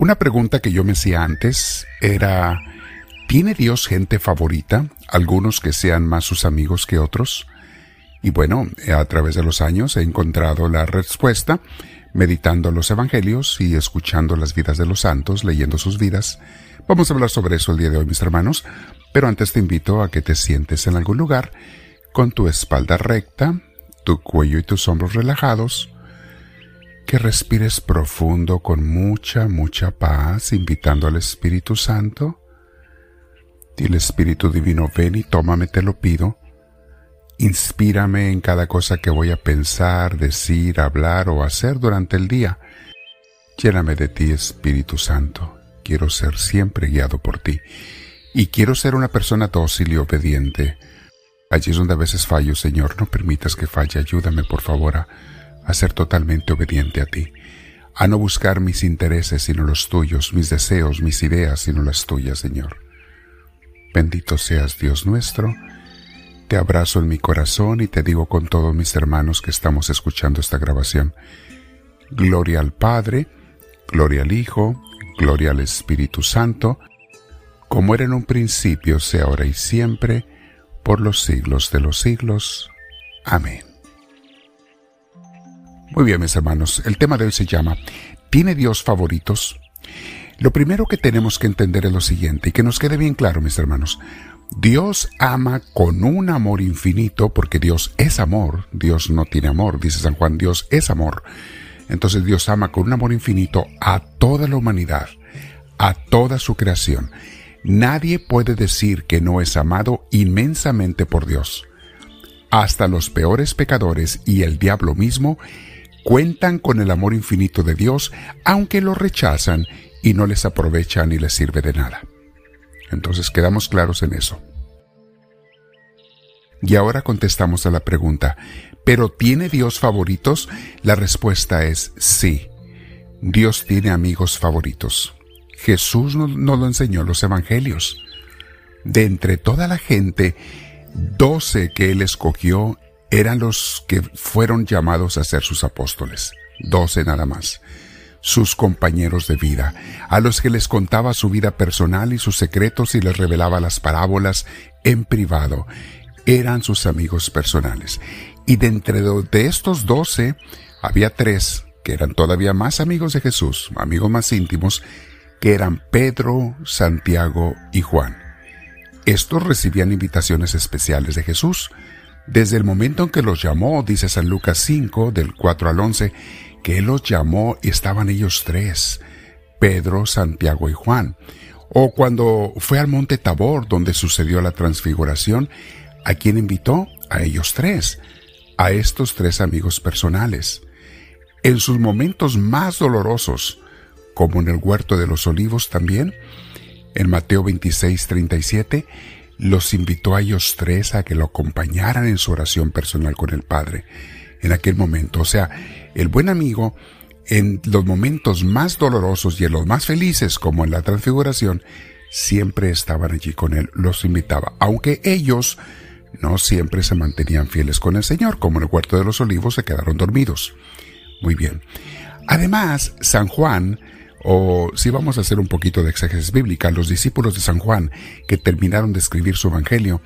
Una pregunta que yo me hacía antes era, ¿tiene Dios gente favorita? Algunos que sean más sus amigos que otros. Y bueno, a través de los años he encontrado la respuesta meditando los evangelios y escuchando las vidas de los santos, leyendo sus vidas. Vamos a hablar sobre eso el día de hoy, mis hermanos, pero antes te invito a que te sientes en algún lugar con tu espalda recta, tu cuello y tus hombros relajados, que respires profundo con mucha, mucha paz, invitando al Espíritu Santo. Y el Espíritu Divino, ven y tómame, te lo pido. Inspírame en cada cosa que voy a pensar, decir, hablar o hacer durante el día. Lléname de ti, Espíritu Santo. Quiero ser siempre guiado por ti. Y quiero ser una persona dócil y obediente. Allí es donde a veces fallo, Señor. No permitas que falle. Ayúdame, por favor, a a ser totalmente obediente a ti, a no buscar mis intereses sino los tuyos, mis deseos, mis ideas sino las tuyas, Señor. Bendito seas Dios nuestro, te abrazo en mi corazón y te digo con todos mis hermanos que estamos escuchando esta grabación, Gloria al Padre, Gloria al Hijo, Gloria al Espíritu Santo, como era en un principio, sea ahora y siempre, por los siglos de los siglos. Amén. Muy bien, mis hermanos, el tema de hoy se llama ¿Tiene Dios favoritos? Lo primero que tenemos que entender es lo siguiente, y que nos quede bien claro, mis hermanos. Dios ama con un amor infinito, porque Dios es amor, Dios no tiene amor, dice San Juan, Dios es amor. Entonces Dios ama con un amor infinito a toda la humanidad, a toda su creación. Nadie puede decir que no es amado inmensamente por Dios. Hasta los peores pecadores y el diablo mismo cuentan con el amor infinito de Dios, aunque lo rechazan y no les aprovecha ni les sirve de nada. Entonces quedamos claros en eso. Y ahora contestamos a la pregunta, ¿pero tiene Dios favoritos? La respuesta es sí. Dios tiene amigos favoritos. Jesús nos, lo enseñó en los evangelios. De entre toda la gente, doce que él escogió eran los que fueron llamados a ser sus apóstoles, doce nada más, sus compañeros de vida, a los que les contaba su vida personal y sus secretos y les revelaba las parábolas en privado, eran sus amigos personales. Y de entre de estos doce había tres que eran todavía más amigos de Jesús, amigos más íntimos, que eran Pedro, Santiago y Juan. Estos recibían invitaciones especiales de Jesús, desde el momento en que los llamó, dice San Lucas 5, del 4 al 11, que Él los llamó y estaban ellos tres, Pedro, Santiago y Juan. O cuando fue al monte Tabor, donde sucedió la transfiguración, ¿a quién invitó? A ellos tres, a estos tres amigos personales. En sus momentos más dolorosos, como en el huerto de los olivos también, en Mateo 26, 37, los invitó a ellos tres a que lo acompañaran en su oración personal con el Padre en aquel momento. O sea, el buen amigo en los momentos más dolorosos y en los más felices, como en la transfiguración, siempre estaban allí con él, los invitaba, aunque ellos no siempre se mantenían fieles con el Señor, como en el huerto de los olivos se quedaron dormidos. Muy bien. Además, San Juan o si vamos a hacer un poquito de exégesis bíblica, los discípulos de San Juan que terminaron de escribir su evangelio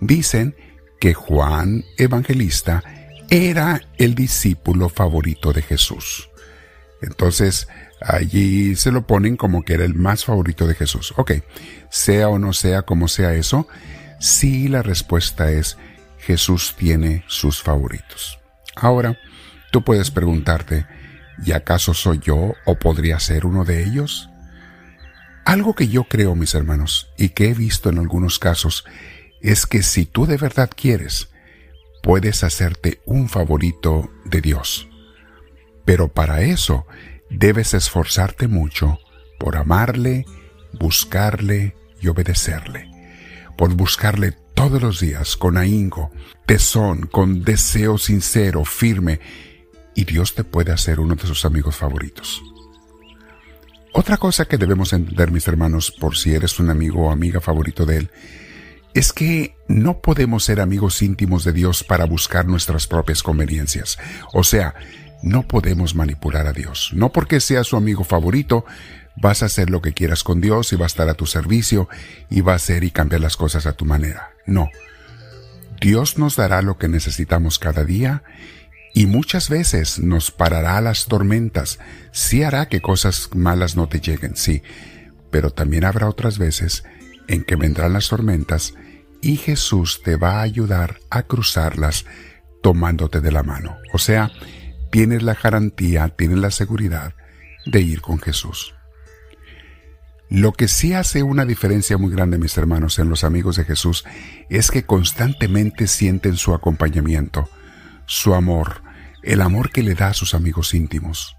dicen que Juan Evangelista era el discípulo favorito de Jesús. Entonces, allí se lo ponen como que era el más favorito de Jesús. Ok, sea o no sea como sea eso, sí la respuesta es Jesús tiene sus favoritos. Ahora, tú puedes preguntarte, ¿Y acaso soy yo o podría ser uno de ellos? Algo que yo creo, mis hermanos, y que he visto en algunos casos, es que si tú de verdad quieres, puedes hacerte un favorito de Dios. Pero para eso debes esforzarte mucho por amarle, buscarle y obedecerle. Por buscarle todos los días con ahínco, tesón, con deseo sincero, firme y Dios te puede hacer uno de sus amigos favoritos. Otra cosa que debemos entender, mis hermanos, por si eres un amigo o amiga favorito de Él, es que no podemos ser amigos íntimos de Dios para buscar nuestras propias conveniencias. O sea, no podemos manipular a Dios. No porque sea su amigo favorito, vas a hacer lo que quieras con Dios y va a estar a tu servicio y va a hacer y cambiar las cosas a tu manera. No. Dios nos dará lo que necesitamos cada día y muchas veces nos parará las tormentas. Sí hará que cosas malas no te lleguen, sí, pero también habrá otras veces en que vendrán las tormentas y Jesús te va a ayudar a cruzarlas tomándote de la mano. O sea, tienes la garantía, tienes la seguridad de ir con Jesús. Lo que sí hace una diferencia muy grande, mis hermanos, en los amigos de Jesús, es que constantemente sienten su acompañamiento, su amor, el amor que le da a sus amigos íntimos.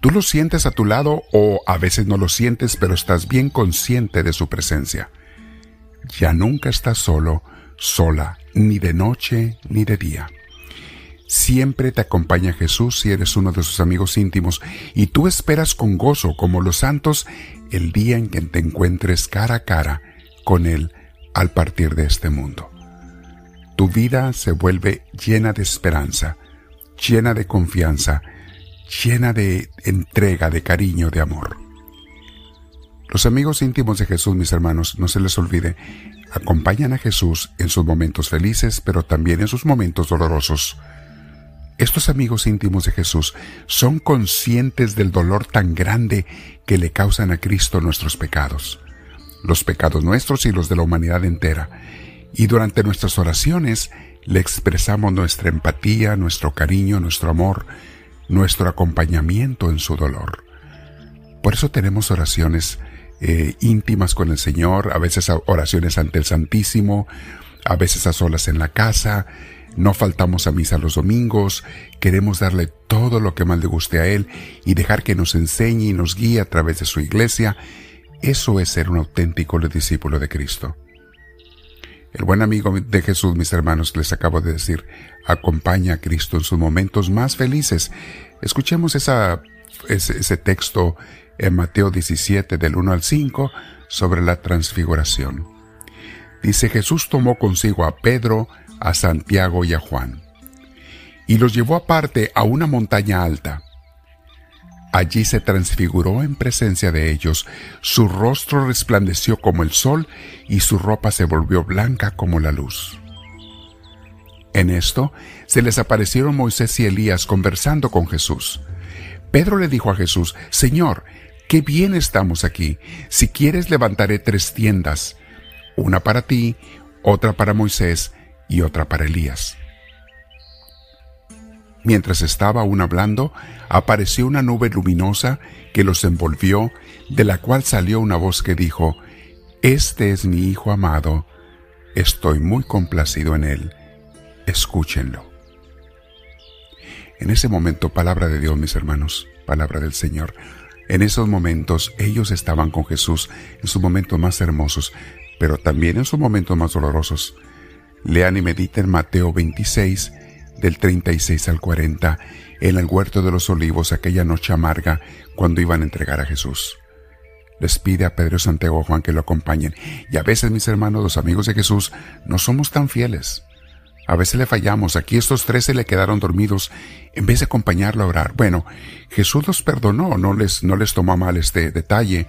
Tú lo sientes a tu lado o a veces no lo sientes, pero estás bien consciente de su presencia. Ya nunca estás solo, sola, ni de noche ni de día. Siempre te acompaña Jesús si eres uno de sus amigos íntimos y tú esperas con gozo, como los santos, el día en que te encuentres cara a cara con Él al partir de este mundo. Tu vida se vuelve llena de esperanza, llena de confianza, llena de entrega, de cariño, de amor. Los amigos íntimos de Jesús, mis hermanos, no se les olvide, acompañan a Jesús en sus momentos felices, pero también en sus momentos dolorosos estos amigos íntimos de Jesús son conscientes del dolor tan grande que le causan a Cristo nuestros pecados, los pecados nuestros y los de la humanidad entera. Y durante nuestras oraciones le expresamos nuestra empatía, nuestro cariño, nuestro amor, nuestro acompañamiento en su dolor. Por eso tenemos oraciones eh, íntimas con el Señor, a veces oraciones ante el Santísimo, a veces a solas en la casa, no faltamos a misa los domingos, queremos darle todo lo que más le guste a Él y dejar que nos enseñe y nos guíe a través de su iglesia. Eso es ser un auténtico discípulo de Cristo. El buen amigo de Jesús, mis hermanos, les acabo de decir, acompaña a Cristo en sus momentos más felices. Escuchemos ese, ese texto en Mateo 17 del 1 al 5 sobre la transfiguración. Dice Jesús tomó consigo a Pedro, a Santiago y a Juan, y los llevó aparte a una montaña alta. Allí se transfiguró en presencia de ellos, su rostro resplandeció como el sol y su ropa se volvió blanca como la luz. En esto se les aparecieron Moisés y Elías conversando con Jesús. Pedro le dijo a Jesús, Señor, qué bien estamos aquí. Si quieres levantaré tres tiendas, una para ti, otra para Moisés y otra para Elías. Mientras estaba aún hablando, apareció una nube luminosa que los envolvió, de la cual salió una voz que dijo, Este es mi Hijo amado, estoy muy complacido en él, escúchenlo. En ese momento, palabra de Dios, mis hermanos, palabra del Señor. En esos momentos ellos estaban con Jesús en sus momentos más hermosos, pero también en sus momentos más dolorosos. Lean y mediten Mateo 26, del 36 al 40, en el huerto de los olivos aquella noche amarga cuando iban a entregar a Jesús. Les pide a Pedro, Santiago Juan que lo acompañen. Y a veces, mis hermanos, los amigos de Jesús, no somos tan fieles. A veces le fallamos. Aquí estos tres se le quedaron dormidos en vez de acompañarlo a orar. Bueno, Jesús los perdonó, no les, no les tomó mal este detalle,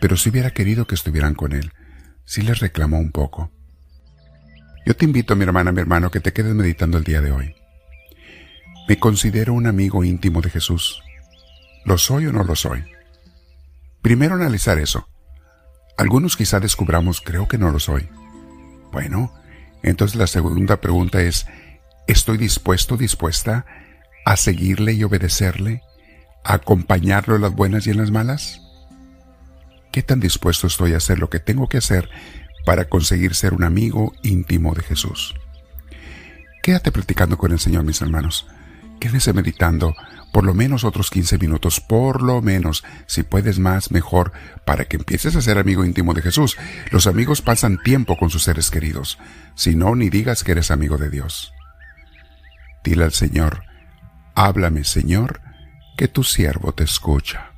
pero si hubiera querido que estuvieran con él, sí les reclamó un poco. Yo te invito, mi hermana, mi hermano, que te quedes meditando el día de hoy. ¿Me considero un amigo íntimo de Jesús? ¿Lo soy o no lo soy? Primero analizar eso. Algunos quizá descubramos, creo que no lo soy. Bueno, entonces la segunda pregunta es, ¿estoy dispuesto, dispuesta a seguirle y obedecerle? ¿A acompañarlo en las buenas y en las malas? ¿Qué tan dispuesto estoy a hacer lo que tengo que hacer para conseguir ser un amigo íntimo de Jesús. Quédate platicando con el Señor, mis hermanos. Quédese meditando por lo menos otros 15 minutos, por lo menos, si puedes más, mejor, para que empieces a ser amigo íntimo de Jesús. Los amigos pasan tiempo con sus seres queridos. Si no, ni digas que eres amigo de Dios. Dile al Señor, háblame, Señor, que tu siervo te escucha.